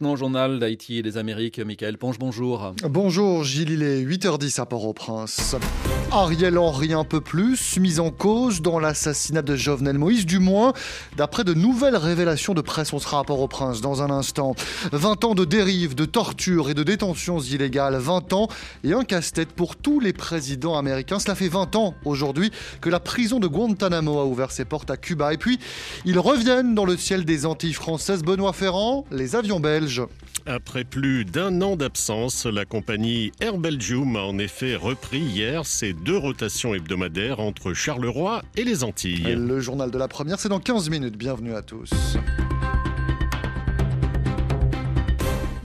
Maintenant, journal d'Haïti et des Amériques, Michael Ponge, bonjour. Bonjour Gilles, il est 8h10 à Port-au-Prince. Ariel Henry un peu plus, mis en cause dans l'assassinat de Jovenel Moïse, du moins d'après de nouvelles révélations de presse. On sera à Port-au-Prince dans un instant. 20 ans de dérive, de torture et de détentions illégales, 20 ans et un casse-tête pour tous les présidents américains. Cela fait 20 ans aujourd'hui que la prison de Guantanamo a ouvert ses portes à Cuba. Et puis, ils reviennent dans le ciel des Antilles françaises. Benoît Ferrand, les avions belges après plus d'un an d'absence, la compagnie Air Belgium a en effet repris hier ses deux rotations hebdomadaires entre Charleroi et les Antilles. Le journal de la première, c'est dans 15 minutes. Bienvenue à tous.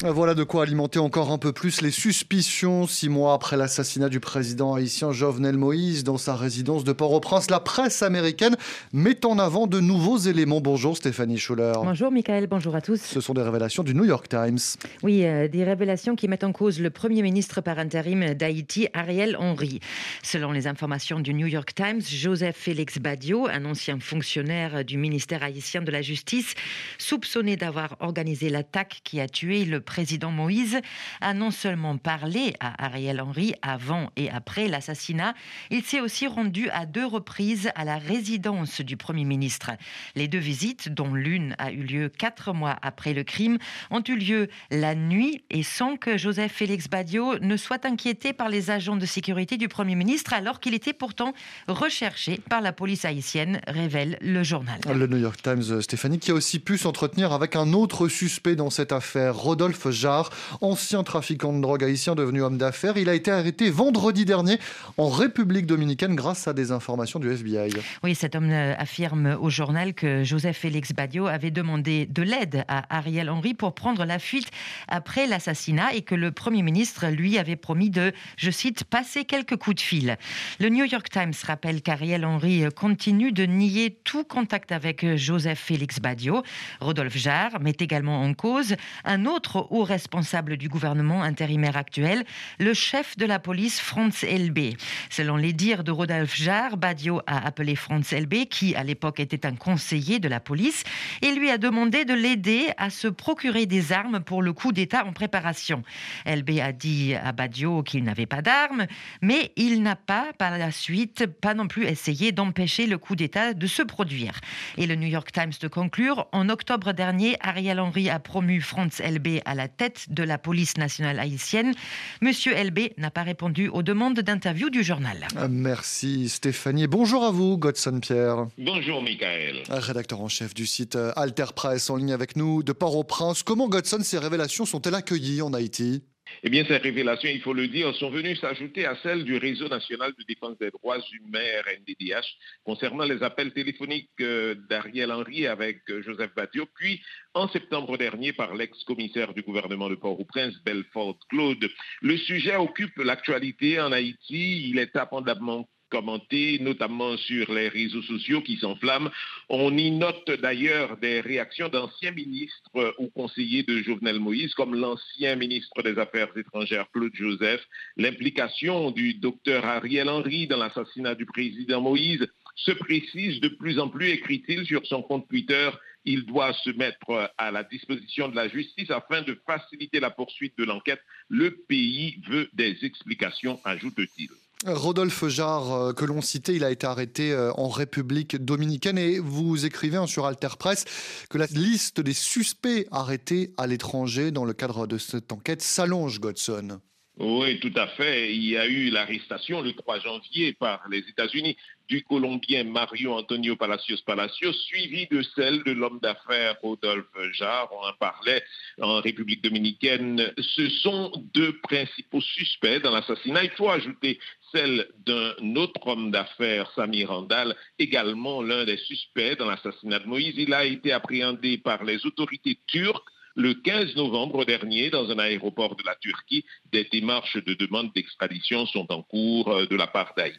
Voilà de quoi alimenter encore un peu plus les suspicions. Six mois après l'assassinat du président haïtien Jovenel Moïse dans sa résidence de Port-au-Prince, la presse américaine met en avant de nouveaux éléments. Bonjour Stéphanie Schuller. Bonjour Michael, bonjour à tous. Ce sont des révélations du New York Times. Oui, euh, des révélations qui mettent en cause le premier ministre par intérim d'Haïti, Ariel Henry. Selon les informations du New York Times, Joseph Félix Badio, un ancien fonctionnaire du ministère haïtien de la Justice, soupçonné d'avoir organisé l'attaque qui a tué le président Moïse a non seulement parlé à Ariel Henry avant et après l'assassinat, il s'est aussi rendu à deux reprises à la résidence du Premier ministre. Les deux visites, dont l'une a eu lieu quatre mois après le crime, ont eu lieu la nuit et sans que Joseph Félix Badio ne soit inquiété par les agents de sécurité du Premier ministre alors qu'il était pourtant recherché par la police haïtienne, révèle le journal. Le New York Times, Stéphanie, qui a aussi pu s'entretenir avec un autre suspect dans cette affaire, Rodolphe Jarre, ancien trafiquant de drogue haïtien devenu homme d'affaires. Il a été arrêté vendredi dernier en République dominicaine grâce à des informations du FBI. Oui, cet homme euh, affirme au journal que Joseph Félix Badio avait demandé de l'aide à Ariel Henry pour prendre la fuite après l'assassinat et que le Premier ministre lui avait promis de, je cite, passer quelques coups de fil. Le New York Times rappelle qu'Ariel Henry continue de nier tout contact avec Joseph Félix Badio. Rodolphe Jarre met également en cause un autre haut responsable du gouvernement intérimaire actuel, le chef de la police Franz Elbe. Selon les dires de Rodolphe Jarre, Badio a appelé Franz Elbe, qui à l'époque était un conseiller de la police, et lui a demandé de l'aider à se procurer des armes pour le coup d'État en préparation. Elbe a dit à Badio qu'il n'avait pas d'armes, mais il n'a pas, par la suite, pas non plus essayé d'empêcher le coup d'État de se produire. Et le New York Times de conclure, en octobre dernier, Ariel Henry a promu Franz Elbe à la tête de la police nationale haïtienne. Monsieur LB n'a pas répondu aux demandes d'interview du journal. Euh, merci Stéphanie. Bonjour à vous, Godson Pierre. Bonjour Michael. Rédacteur en chef du site euh, Alter Press en ligne avec nous de Port-au-Prince. Comment Godson, ces révélations sont-elles accueillies en Haïti? Eh bien, ces révélations, il faut le dire, sont venues s'ajouter à celles du Réseau national de défense des droits humains, RNDDH, concernant les appels téléphoniques euh, d'Ariel Henry avec euh, Joseph Badio, puis en septembre dernier par l'ex-commissaire du gouvernement de Port-au-Prince, Belfort Claude. Le sujet occupe l'actualité en Haïti. Il est abondamment commenté, notamment sur les réseaux sociaux qui s'enflamment. On y note d'ailleurs des réactions d'anciens ministres ou conseillers de Jovenel Moïse, comme l'ancien ministre des Affaires étrangères Claude Joseph, l'implication du docteur Ariel Henry dans l'assassinat du président Moïse se précise de plus en plus, écrit-il sur son compte Twitter, il doit se mettre à la disposition de la justice afin de faciliter la poursuite de l'enquête. Le pays veut des explications, ajoute-t-il. Rodolphe Jarre, euh, que l'on citait, il a été arrêté euh, en République dominicaine et vous écrivez hein, sur Alter Press que la liste des suspects arrêtés à l'étranger dans le cadre de cette enquête s'allonge, Godson. Oui, tout à fait. Il y a eu l'arrestation le 3 janvier par les États-Unis du Colombien Mario Antonio Palacios Palacios, suivi de celle de l'homme d'affaires Rodolphe Jarre. On en parlait en République dominicaine. Ce sont deux principaux suspects dans l'assassinat. Il faut ajouter celle d'un autre homme d'affaires, Samir Randall, également l'un des suspects dans l'assassinat de Moïse. Il a été appréhendé par les autorités turques le 15 novembre dernier dans un aéroport de la Turquie. Des démarches de demande d'extradition sont en cours euh, de la part d'Haïti.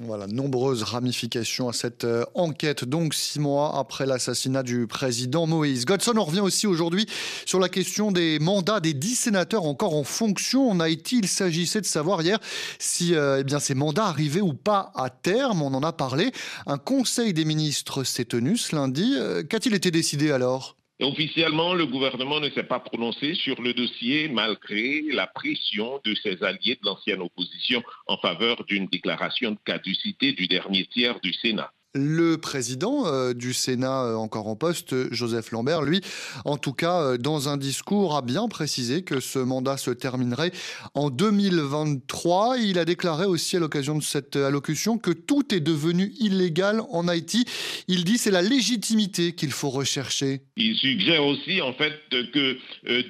Voilà, nombreuses ramifications à cette euh, enquête, donc six mois après l'assassinat du président Moïse. Godson, on revient aussi aujourd'hui sur la question des mandats des dix sénateurs encore en fonction en Haïti. Il s'agissait de savoir hier si euh, eh bien, ces mandats arrivaient ou pas à terme. On en a parlé. Un conseil des ministres s'est tenu ce lundi. Qu'a-t-il été décidé alors? Officiellement, le gouvernement ne s'est pas prononcé sur le dossier malgré la pression de ses alliés de l'ancienne opposition en faveur d'une déclaration de caducité du dernier tiers du Sénat. Le président euh, du Sénat euh, encore en poste, Joseph Lambert, lui, en tout cas, euh, dans un discours, a bien précisé que ce mandat se terminerait en 2023. Il a déclaré aussi à l'occasion de cette allocution que tout est devenu illégal en Haïti. Il dit c'est la légitimité qu'il faut rechercher. Il suggère aussi en fait que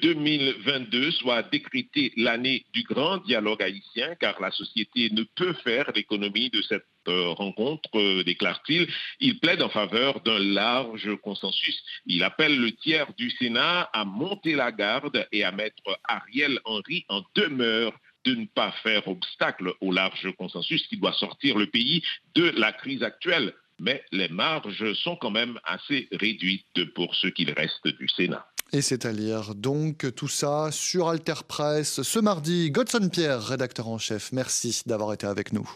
2022 soit décrété l'année du grand dialogue haïtien, car la société ne peut faire l'économie de cette rencontre, déclare-t-il. Il plaide en faveur d'un large consensus. Il appelle le tiers du Sénat à monter la garde et à mettre Ariel Henry en demeure de ne pas faire obstacle au large consensus qui doit sortir le pays de la crise actuelle. Mais les marges sont quand même assez réduites pour ce qu'il reste du Sénat. Et c'est à lire donc tout ça sur Alter Press ce mardi. Godson Pierre, rédacteur en chef, merci d'avoir été avec nous.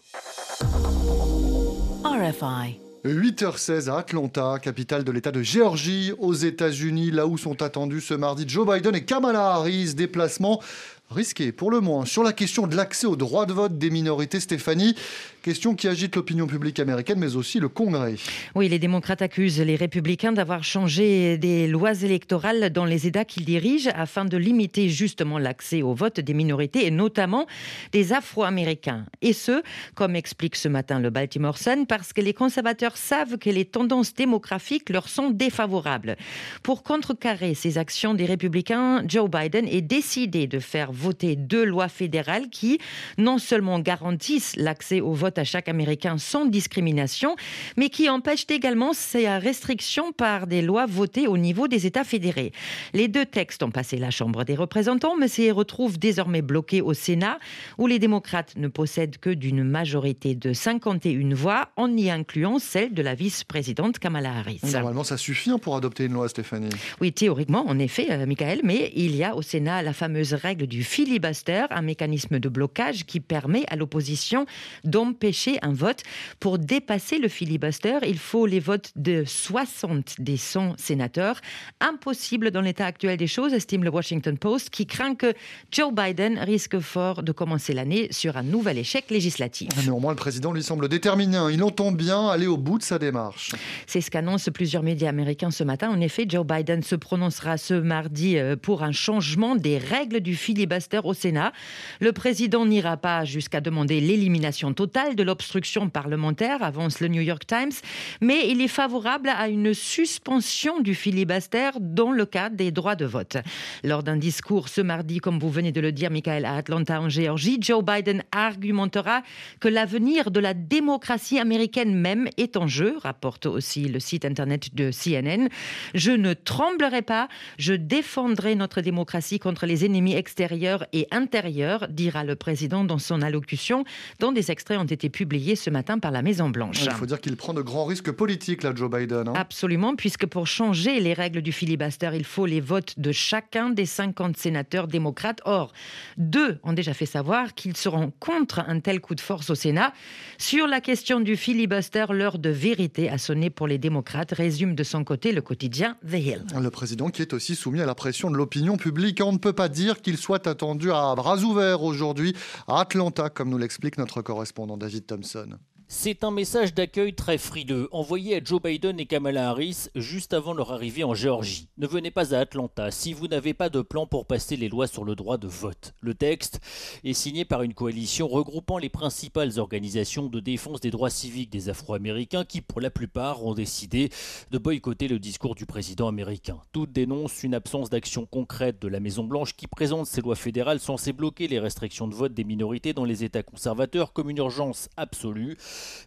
RFI. 8h16 à Atlanta, capitale de l'État de Géorgie, aux États-Unis, là où sont attendus ce mardi Joe Biden et Kamala Harris. Déplacement risqué pour le moins. Sur la question de l'accès au droit de vote des minorités, Stéphanie, question qui agite l'opinion publique américaine, mais aussi le Congrès. Oui, les démocrates accusent les républicains d'avoir changé des lois électorales dans les États qu'ils dirigent afin de limiter justement l'accès au vote des minorités et notamment des Afro-Américains. Et ce, comme explique ce matin le Baltimore Sun, parce que les conservateurs savent que les tendances démographiques leur sont défavorables. Pour contrecarrer ces actions des républicains, Joe Biden est décidé de faire voter deux lois fédérales qui non seulement garantissent l'accès au vote à chaque Américain sans discrimination, mais qui empêchent également ces restrictions par des lois votées au niveau des États fédérés. Les deux textes ont passé la Chambre des représentants, mais s'y retrouvent désormais bloqués au Sénat, où les démocrates ne possèdent que d'une majorité de 51 voix, en y incluant celle de la vice-présidente Kamala Harris. Normalement, ça suffit hein, pour adopter une loi, Stéphanie. Oui, théoriquement, en effet, euh, Michael, mais il y a au Sénat la fameuse règle du filibuster, un mécanisme de blocage qui permet à l'opposition d'empêcher un vote. Pour dépasser le filibuster, il faut les votes de 60 des 100 sénateurs. Impossible dans l'état actuel des choses, estime le Washington Post, qui craint que Joe Biden risque fort de commencer l'année sur un nouvel échec législatif. Néanmoins, le président lui semble déterminé. Hein. Il entend bien aller au bout de sa démarche. C'est ce qu'annoncent plusieurs médias américains ce matin. En effet, Joe Biden se prononcera ce mardi euh, pour un changement des règles du filibuster au Sénat. Le président n'ira pas jusqu'à demander l'élimination totale de l'obstruction parlementaire, avance le New York Times, mais il est favorable à une suspension du filibuster dans le cadre des droits de vote. Lors d'un discours ce mardi, comme vous venez de le dire, Michael, à Atlanta, en Géorgie, Joe Biden argumentera que l'avenir de la démocratie américaine même est en jeu, rapporte aussi le site internet de CNN. Je ne tremblerai pas, je défendrai notre démocratie contre les ennemis extérieurs et intérieur, dira le président dans son allocution, dont des extraits ont été publiés ce matin par la Maison-Blanche. Il faut dire qu'il prend de grands risques politiques, là, Joe Biden. Hein. Absolument, puisque pour changer les règles du filibuster, il faut les votes de chacun des 50 sénateurs démocrates. Or, deux ont déjà fait savoir qu'ils seront contre un tel coup de force au Sénat. Sur la question du filibuster, l'heure de vérité a sonné pour les démocrates, résume de son côté le quotidien The Hill. Le président qui est aussi soumis à la pression de l'opinion publique. On ne peut pas dire qu'il soit attendu à bras ouverts aujourd'hui à Atlanta, comme nous l'explique notre correspondant David Thompson. C'est un message d'accueil très frileux envoyé à Joe Biden et Kamala Harris juste avant leur arrivée en Géorgie. Ne venez pas à Atlanta si vous n'avez pas de plan pour passer les lois sur le droit de vote. Le texte est signé par une coalition regroupant les principales organisations de défense des droits civiques des Afro-Américains qui, pour la plupart, ont décidé de boycotter le discours du président américain. Toutes dénoncent une absence d'action concrète de la Maison-Blanche qui présente ces lois fédérales censées bloquer les restrictions de vote des minorités dans les États conservateurs comme une urgence absolue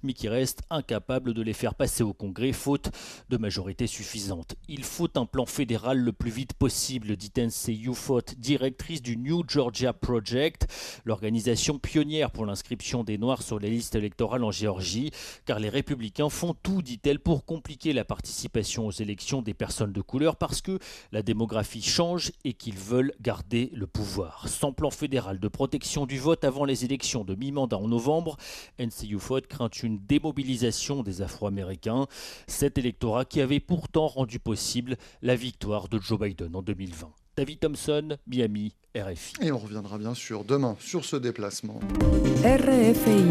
mais qui reste incapable de les faire passer au Congrès faute de majorité suffisante. Il faut un plan fédéral le plus vite possible, dit N.C. Ufot, directrice du New Georgia Project, l'organisation pionnière pour l'inscription des Noirs sur les listes électorales en Géorgie, car les républicains font tout, dit-elle, pour compliquer la participation aux élections des personnes de couleur parce que la démographie change et qu'ils veulent garder le pouvoir. Sans plan fédéral de protection du vote avant les élections de mi-mandat en novembre, N.C. Ufot une démobilisation des Afro-Américains, cet électorat qui avait pourtant rendu possible la victoire de Joe Biden en 2020. David Thompson, Miami, RFI. Et on reviendra bien sûr demain sur ce déplacement. RFI,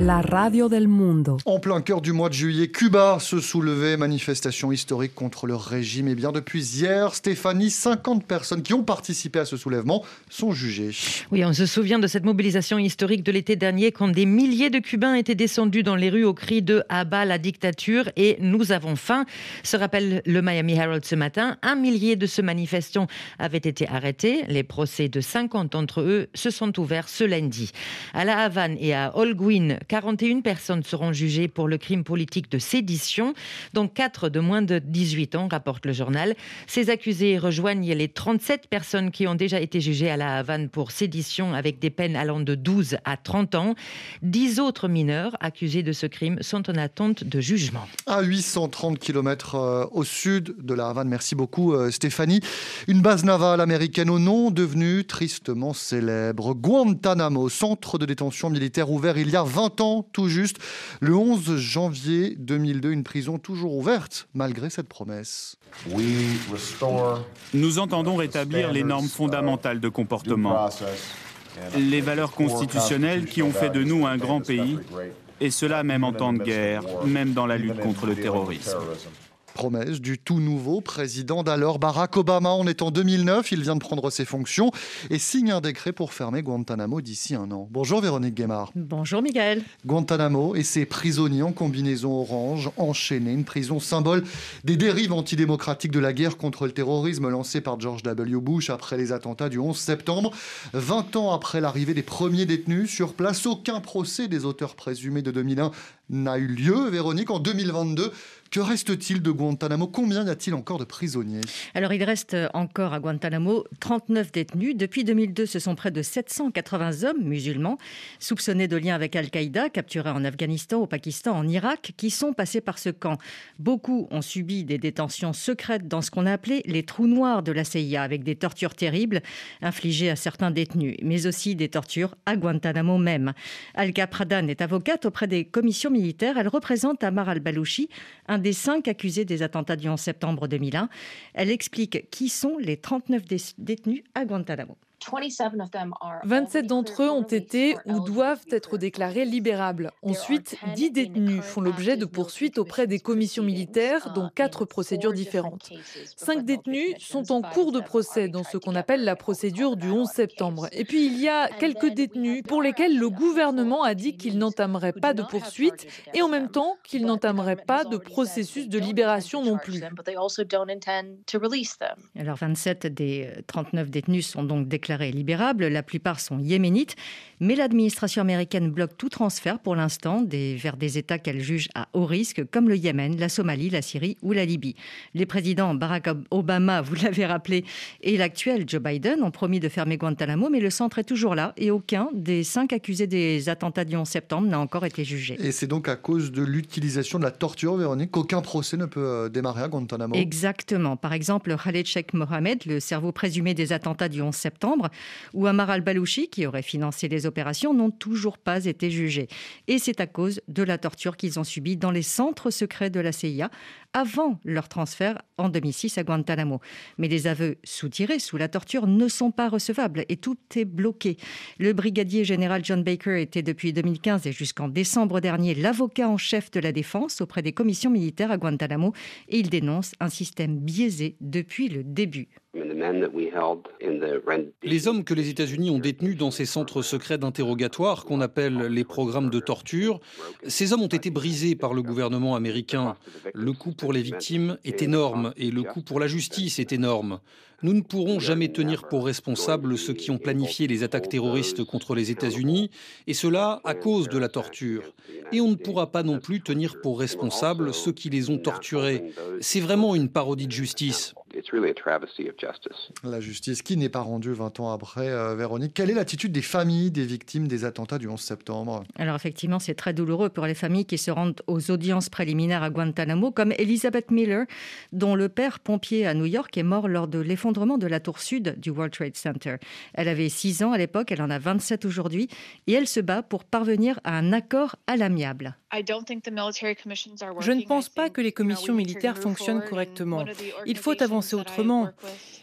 la radio del mundo. En plein cœur du mois de juillet, Cuba se soulevait, manifestation historique contre le régime. Et bien depuis hier, Stéphanie, 50 personnes qui ont participé à ce soulèvement sont jugées. Oui, on se souvient de cette mobilisation historique de l'été dernier quand des milliers de Cubains étaient descendus dans les rues au cri de Abat la dictature et nous avons faim. Se rappelle le Miami Herald ce matin. Un millier de ce manifestants avaient été arrêtés. Les procès de 50 d'entre eux se sont ouverts ce lundi. À La Havane et à Holguín, 41 personnes seront jugées pour le crime politique de sédition, dont 4 de moins de 18 ans, rapporte le journal. Ces accusés rejoignent les 37 personnes qui ont déjà été jugées à La Havane pour sédition avec des peines allant de 12 à 30 ans. 10 autres mineurs accusés de ce crime sont en attente de jugement. À 830 km euh, au sud de La Havane, merci beaucoup euh, Stéphanie. Une base navale américaine au nom devenue tristement célèbre. Guantanamo, centre de détention militaire ouvert il y a 20 ans tout juste. Le 11 janvier 2002, une prison toujours ouverte malgré cette promesse. Nous entendons rétablir les normes fondamentales de comportement, les valeurs constitutionnelles qui ont fait de nous un grand pays, et cela même en temps de guerre, même dans la lutte contre le terrorisme. Promesse du tout nouveau président d'alors Barack Obama. On est en 2009, il vient de prendre ses fonctions et signe un décret pour fermer Guantanamo d'ici un an. Bonjour Véronique Guémard. Bonjour Miguel. Guantanamo et ses prisonniers en combinaison orange enchaînés, une prison symbole des dérives antidémocratiques de la guerre contre le terrorisme lancée par George W. Bush après les attentats du 11 septembre. 20 ans après l'arrivée des premiers détenus sur place, aucun procès des auteurs présumés de 2001 n'a eu lieu. Véronique, en 2022, que reste-t-il de Guantanamo? Combien y a-t-il encore de prisonniers? Alors, il reste encore à Guantanamo 39 détenus. Depuis 2002, ce sont près de 780 hommes musulmans soupçonnés de liens avec Al-Qaïda, capturés en Afghanistan, au Pakistan, en Irak, qui sont passés par ce camp. Beaucoup ont subi des détentions secrètes dans ce qu'on a appelé les trous noirs de la CIA, avec des tortures terribles infligées à certains détenus, mais aussi des tortures à Guantanamo même. Alka Pradhan est avocate auprès des commissions Elle représente Amar al-Balouchi, un des cinq accusés des attentats du 11 septembre 2001. Elle explique qui sont les 39 détenus à Guantanamo. 27 d'entre eux ont été ou doivent être déclarés libérables. Ensuite, 10 détenus font l'objet de poursuites auprès des commissions militaires, dont quatre procédures différentes. 5 détenus sont en cours de procès dans ce qu'on appelle la procédure du 11 septembre. Et puis, il y a quelques détenus pour lesquels le gouvernement a dit qu'il n'entamerait pas de poursuites et en même temps qu'il n'entamerait pas de processus de libération non plus. Alors, 27 des 39 détenus sont donc déclarés libérables. La plupart sont yéménites, mais l'administration américaine bloque tout transfert pour l'instant vers des États qu'elle juge à haut risque, comme le Yémen, la Somalie, la Syrie ou la Libye. Les présidents Barack Obama, vous l'avez rappelé, et l'actuel Joe Biden ont promis de fermer Guantanamo, mais le centre est toujours là et aucun des cinq accusés des attentats du 11 septembre n'a encore été jugé. Et c'est donc à cause de l'utilisation de la torture, Véronique, qu'aucun procès ne peut euh, démarrer à Guantanamo? Exactement. Par exemple, Khaled Sheikh Mohamed, le cerveau présumé des attentats du 11 septembre, ou Amar al-Balouchi, qui aurait financé les opérations, n'ont toujours pas été jugés. Et c'est à cause de la torture qu'ils ont subie dans les centres secrets de la CIA avant leur transfert en 2006 à Guantanamo. Mais les aveux soutirés sous la torture ne sont pas recevables et tout est bloqué. Le brigadier général John Baker était depuis 2015 et jusqu'en décembre dernier l'avocat en chef de la défense auprès des commissions militaires à Guantanamo et il dénonce un système biaisé depuis le début. Les hommes que les États-Unis ont détenus dans ces centres secrets d'interrogatoire qu'on appelle les programmes de torture, ces hommes ont été brisés par le gouvernement américain. Le coût pour les victimes est énorme et le coût pour la justice est énorme. Nous ne pourrons jamais tenir pour responsables ceux qui ont planifié les attaques terroristes contre les États-Unis, et cela à cause de la torture. Et on ne pourra pas non plus tenir pour responsables ceux qui les ont torturés. C'est vraiment une parodie de justice. La justice qui n'est pas rendue 20 ans après, euh, Véronique. Quelle est l'attitude des familles des victimes des attentats du 11 septembre? Alors effectivement, c'est très douloureux pour les familles qui se rendent aux audiences préliminaires à Guantanamo, comme Elizabeth Miller, dont le père pompier à New York est mort lors de l'effondrement de la tour sud du World Trade Center. Elle avait 6 ans à l'époque, elle en a 27 aujourd'hui, et elle se bat pour parvenir à un accord à l'amiable. Je ne pense pas que les commissions militaires fonctionnent correctement. Il faut avancer autrement.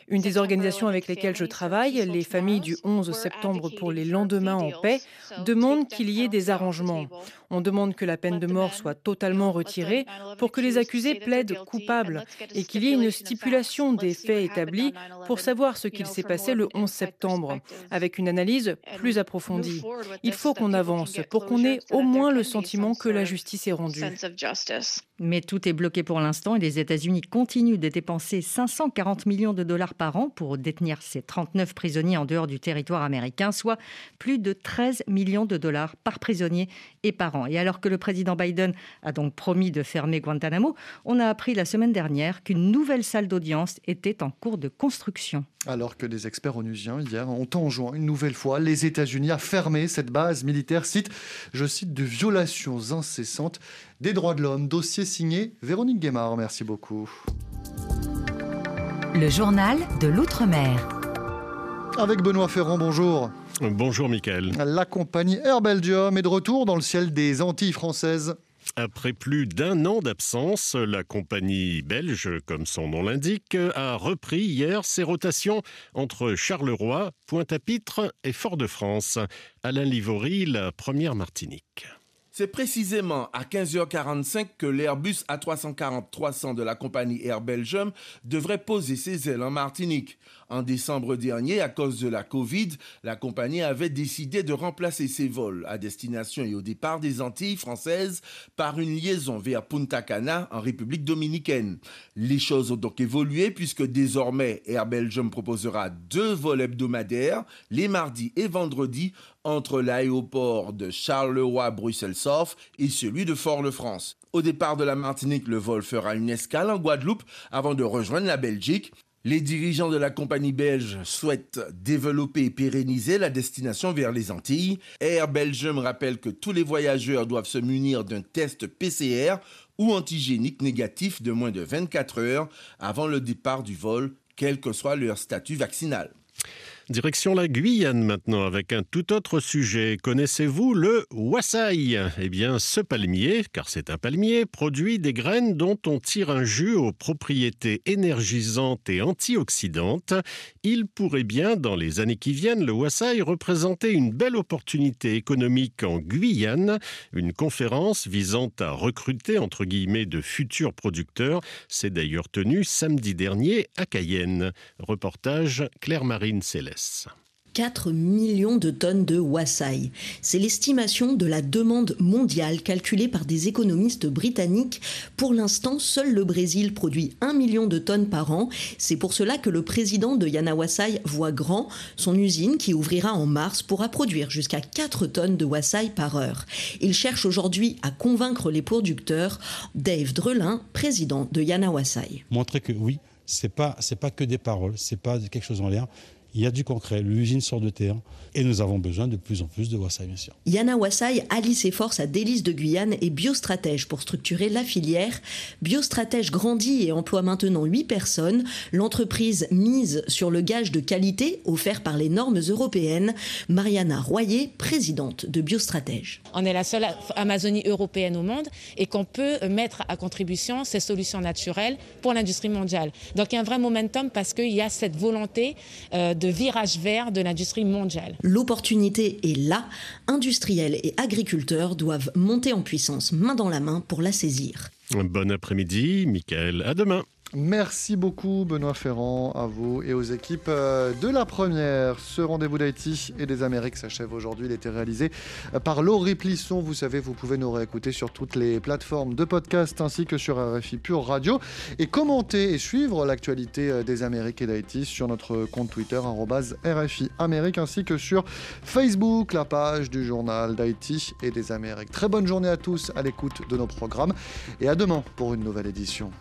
Une des organisations avec lesquelles je travaille, les familles du 11 septembre pour les lendemains en paix, demandent qu'il y ait des arrangements. On demande que la peine de mort soit totalement retirée pour que les accusés plaident coupables et qu'il y ait une stipulation des faits établis pour savoir ce qu'il s'est passé le 11 septembre, avec une analyse plus approfondie. Il faut qu'on avance pour qu'on ait au moins le sentiment que la justice est rendue. Mais tout est bloqué pour l'instant et les États-Unis continuent de dépenser 540 millions de dollars par an pour détenir ces 39 prisonniers en dehors du territoire américain, soit plus de 13 millions de dollars par prisonnier et par an. Et alors que le président Biden a donc promis de fermer Guantanamo, on a appris la semaine dernière qu'une nouvelle salle d'audience était en cours de construction. Alors que des experts onusiens hier ont enjoint une nouvelle fois les États-Unis à fermer cette base militaire, site, je cite, de violations incessantes des droits de l'homme. Dossier signé Véronique Guémard. Merci beaucoup. Le journal de l'Outre-mer. Avec Benoît Ferrand, bonjour. Bonjour Mickaël. La compagnie Air Belgium est de retour dans le ciel des Antilles françaises. Après plus d'un an d'absence, la compagnie belge, comme son nom l'indique, a repris hier ses rotations entre Charleroi, Pointe-à-Pitre et Fort-de-France. Alain Livory, la première Martinique. C'est précisément à 15h45 que l'Airbus A340-300 de la compagnie Air Belgium devrait poser ses ailes en Martinique. En décembre dernier, à cause de la Covid, la compagnie avait décidé de remplacer ses vols à destination et au départ des Antilles françaises par une liaison vers Punta Cana en République dominicaine. Les choses ont donc évolué puisque désormais Air Belgium proposera deux vols hebdomadaires les mardis et vendredis entre l'aéroport de Charleroi-Bruxelles-Sorf et celui de Fort-de-France. Au départ de la Martinique, le vol fera une escale en Guadeloupe avant de rejoindre la Belgique. Les dirigeants de la compagnie belge souhaitent développer et pérenniser la destination vers les Antilles. Air Belgium rappelle que tous les voyageurs doivent se munir d'un test PCR ou antigénique négatif de moins de 24 heures avant le départ du vol, quel que soit leur statut vaccinal. Direction la Guyane maintenant avec un tout autre sujet. Connaissez-vous le wassaï Eh bien, ce palmier, car c'est un palmier, produit des graines dont on tire un jus aux propriétés énergisantes et antioxydantes. Il pourrait bien, dans les années qui viennent, le wassaï représenter une belle opportunité économique en Guyane. Une conférence visant à recruter, entre guillemets, de futurs producteurs s'est d'ailleurs tenue samedi dernier à Cayenne. Reportage Claire-Marine Céleste. 4 millions de tonnes de wassaï. C'est l'estimation de la demande mondiale calculée par des économistes britanniques. Pour l'instant, seul le Brésil produit 1 million de tonnes par an. C'est pour cela que le président de Yana Wassaï voit grand. Son usine, qui ouvrira en mars, pourra produire jusqu'à 4 tonnes de wassaï par heure. Il cherche aujourd'hui à convaincre les producteurs. Dave Drelin, président de Yana Wassaï. Montrer que oui, c'est pas c'est pas que des paroles, c'est pas quelque chose en l'air il y a du concret, l'usine sort de terre et nous avons besoin de plus en plus de Wassai, bien sûr. Yana Wassai allie ses forces à Délices de Guyane et Biostratège pour structurer la filière. Biostratège grandit et emploie maintenant 8 personnes. L'entreprise mise sur le gage de qualité offert par les normes européennes. Mariana Royer, présidente de Biostratège. On est la seule Amazonie européenne au monde et qu'on peut mettre à contribution ces solutions naturelles pour l'industrie mondiale. Donc il y a un vrai momentum parce qu'il y a cette volonté euh, de virage vert de l'industrie mondiale. L'opportunité est là. Industriels et agriculteurs doivent monter en puissance main dans la main pour la saisir. Bon après-midi, Michael. À demain. Merci beaucoup Benoît Ferrand, à vous et aux équipes euh, de la première. Ce rendez-vous d'Haïti et des Amériques s'achève aujourd'hui. Il été réalisé euh, par Laurie Plisson. Vous savez, vous pouvez nous réécouter sur toutes les plateformes de podcast ainsi que sur RFI Pure Radio et commenter et suivre l'actualité euh, des Amériques et d'Haïti sur notre compte Twitter RFI Amérique ainsi que sur Facebook, la page du journal d'Haïti et des Amériques. Très bonne journée à tous à l'écoute de nos programmes et à demain pour une nouvelle édition.